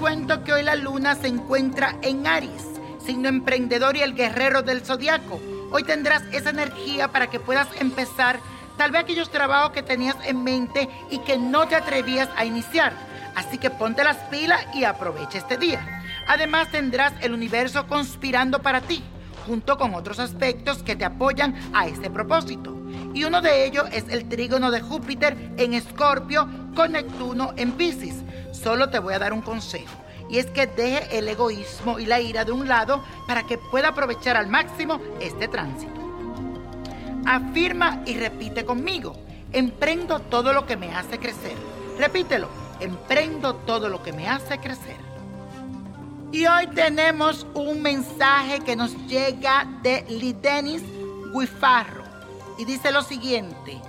cuento que hoy la luna se encuentra en Aries, signo emprendedor y el guerrero del zodiaco. Hoy tendrás esa energía para que puedas empezar tal vez aquellos trabajos que tenías en mente y que no te atrevías a iniciar. Así que ponte las pilas y aprovecha este día. Además tendrás el universo conspirando para ti, junto con otros aspectos que te apoyan a este propósito. Y uno de ellos es el trígono de Júpiter en Escorpio con Neptuno en Pisces. Solo te voy a dar un consejo. Y es que deje el egoísmo y la ira de un lado para que pueda aprovechar al máximo este tránsito. Afirma y repite conmigo. Emprendo todo lo que me hace crecer. Repítelo. Emprendo todo lo que me hace crecer. Y hoy tenemos un mensaje que nos llega de Lidenis Guifarro. Y dice lo siguiente.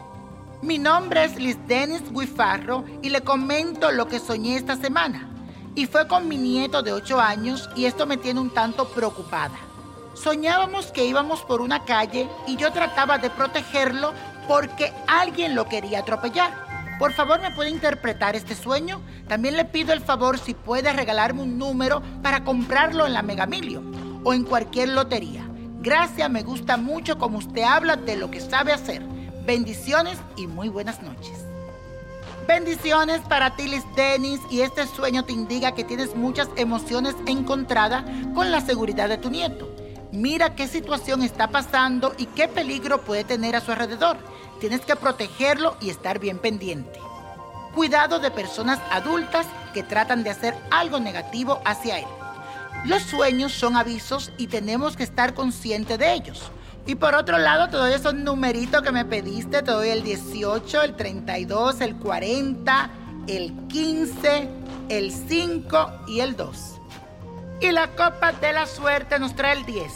Mi nombre es Liz Denis Guifarro y le comento lo que soñé esta semana. Y fue con mi nieto de 8 años y esto me tiene un tanto preocupada. Soñábamos que íbamos por una calle y yo trataba de protegerlo porque alguien lo quería atropellar. Por favor, ¿me puede interpretar este sueño? También le pido el favor si puede regalarme un número para comprarlo en la Megamilio o en cualquier lotería. Gracias, me gusta mucho como usted habla de lo que sabe hacer. Bendiciones y muy buenas noches. Bendiciones para ti, Liz Dennis, y este sueño te indica que tienes muchas emociones encontradas con la seguridad de tu nieto. Mira qué situación está pasando y qué peligro puede tener a su alrededor. Tienes que protegerlo y estar bien pendiente. Cuidado de personas adultas que tratan de hacer algo negativo hacia él. Los sueños son avisos y tenemos que estar conscientes de ellos. Y por otro lado, te doy esos numeritos que me pediste. Te doy el 18, el 32, el 40, el 15, el 5 y el 2. Y la copa de la suerte nos trae el 10,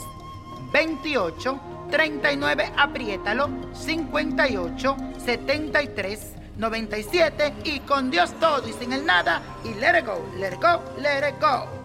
28, 39, apriétalo, 58, 73, 97 y con Dios todo y sin el nada y let it go, let it go, let it go.